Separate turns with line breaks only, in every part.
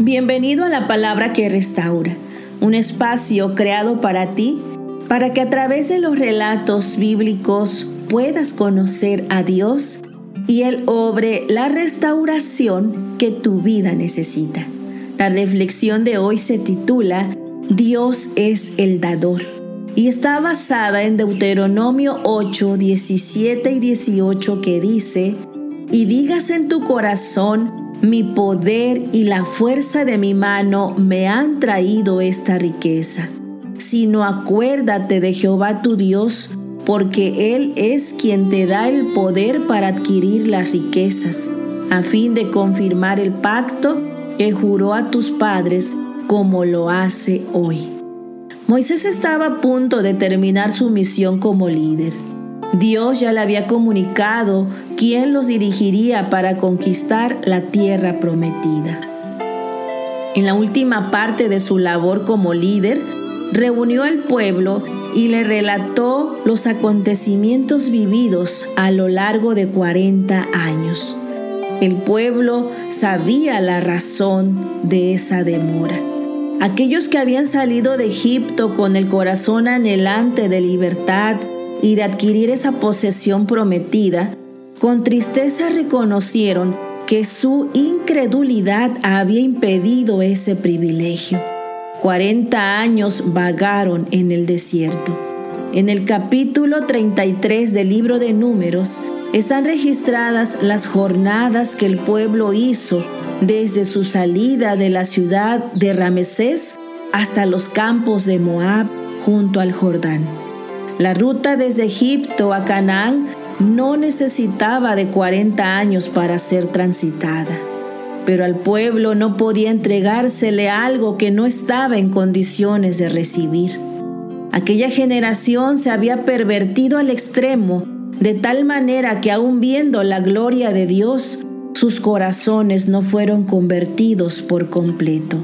Bienvenido a la palabra que restaura, un espacio creado para ti, para que a través de los relatos bíblicos puedas conocer a Dios y Él obre la restauración que tu vida necesita. La reflexión de hoy se titula Dios es el dador y está basada en Deuteronomio 8, 17 y 18 que dice, y digas en tu corazón, mi poder y la fuerza de mi mano me han traído esta riqueza. Sino acuérdate de Jehová tu Dios, porque Él es quien te da el poder para adquirir las riquezas, a fin de confirmar el pacto que juró a tus padres como lo hace hoy. Moisés estaba a punto de terminar su misión como líder. Dios ya le había comunicado quién los dirigiría para conquistar la tierra prometida. En la última parte de su labor como líder, reunió al pueblo y le relató los acontecimientos vividos a lo largo de 40 años. El pueblo sabía la razón de esa demora. Aquellos que habían salido de Egipto con el corazón anhelante de libertad y de adquirir esa posesión prometida, con tristeza reconocieron que su incredulidad había impedido ese privilegio. 40 años vagaron en el desierto. En el capítulo 33 del libro de números están registradas las jornadas que el pueblo hizo desde su salida de la ciudad de Ramesés hasta los campos de Moab junto al Jordán. La ruta desde Egipto a Canaán no necesitaba de 40 años para ser transitada, pero al pueblo no podía entregársele algo que no estaba en condiciones de recibir. Aquella generación se había pervertido al extremo, de tal manera que aun viendo la gloria de Dios, sus corazones no fueron convertidos por completo.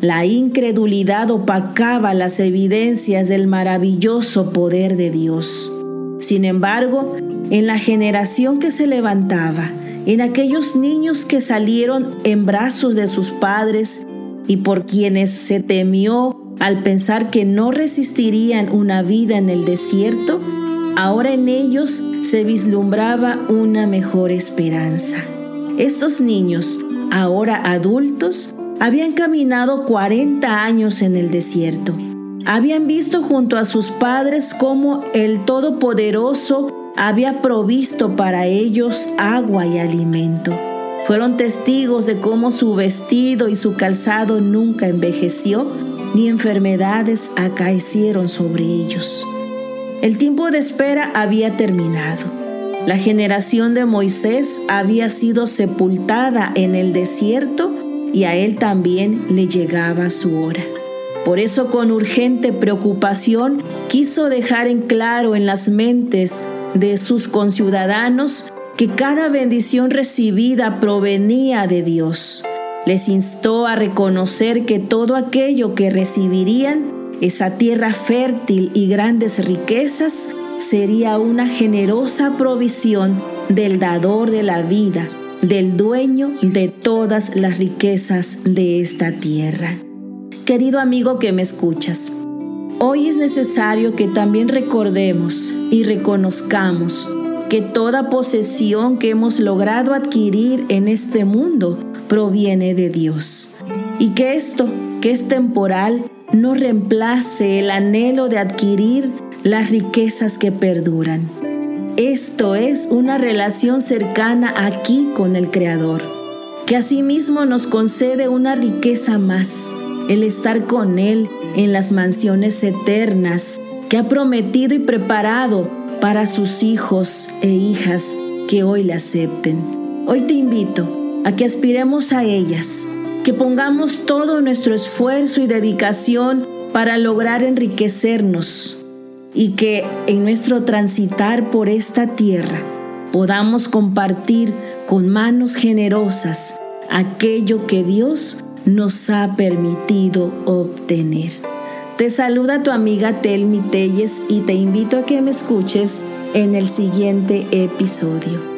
La incredulidad opacaba las evidencias del maravilloso poder de Dios. Sin embargo, en la generación que se levantaba, en aquellos niños que salieron en brazos de sus padres y por quienes se temió al pensar que no resistirían una vida en el desierto, ahora en ellos se vislumbraba una mejor esperanza. Estos niños, ahora adultos, habían caminado 40 años en el desierto. Habían visto junto a sus padres cómo el Todopoderoso había provisto para ellos agua y alimento. Fueron testigos de cómo su vestido y su calzado nunca envejeció, ni enfermedades acaecieron sobre ellos. El tiempo de espera había terminado. La generación de Moisés había sido sepultada en el desierto y a él también le llegaba su hora. Por eso con urgente preocupación quiso dejar en claro en las mentes de sus conciudadanos que cada bendición recibida provenía de Dios. Les instó a reconocer que todo aquello que recibirían, esa tierra fértil y grandes riquezas, sería una generosa provisión del dador de la vida del dueño de todas las riquezas de esta tierra. Querido amigo que me escuchas, hoy es necesario que también recordemos y reconozcamos que toda posesión que hemos logrado adquirir en este mundo proviene de Dios y que esto, que es temporal, no reemplace el anhelo de adquirir las riquezas que perduran. Esto es una relación cercana aquí con el Creador, que asimismo nos concede una riqueza más, el estar con Él en las mansiones eternas que ha prometido y preparado para sus hijos e hijas que hoy le acepten. Hoy te invito a que aspiremos a ellas, que pongamos todo nuestro esfuerzo y dedicación para lograr enriquecernos y que en nuestro transitar por esta tierra podamos compartir con manos generosas aquello que Dios nos ha permitido obtener. Te saluda tu amiga Telmi Telles y te invito a que me escuches en el siguiente episodio.